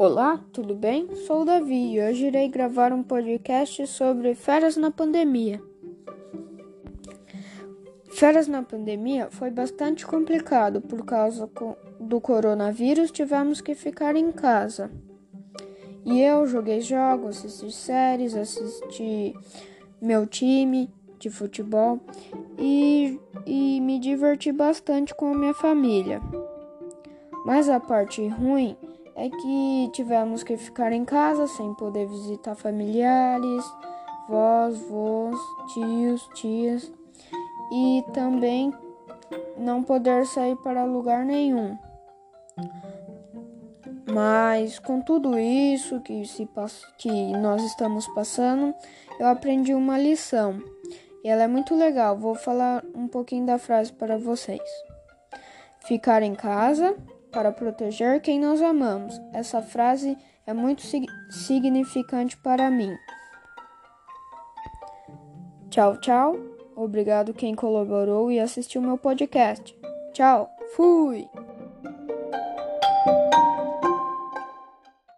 Olá, tudo bem? Sou o Davi e hoje irei gravar um podcast sobre férias na pandemia. Férias na pandemia foi bastante complicado por causa do coronavírus, tivemos que ficar em casa. E eu joguei jogos, assisti séries, assisti meu time de futebol e, e me diverti bastante com a minha família. Mas a parte ruim é que tivemos que ficar em casa sem poder visitar familiares, vós, vós, tios, tias e também não poder sair para lugar nenhum. Mas com tudo isso que, se, que nós estamos passando, eu aprendi uma lição. E ela é muito legal. Vou falar um pouquinho da frase para vocês. Ficar em casa para proteger quem nós amamos. Essa frase é muito significante para mim. Tchau, tchau. Obrigado quem colaborou e assistiu meu podcast. Tchau. Fui.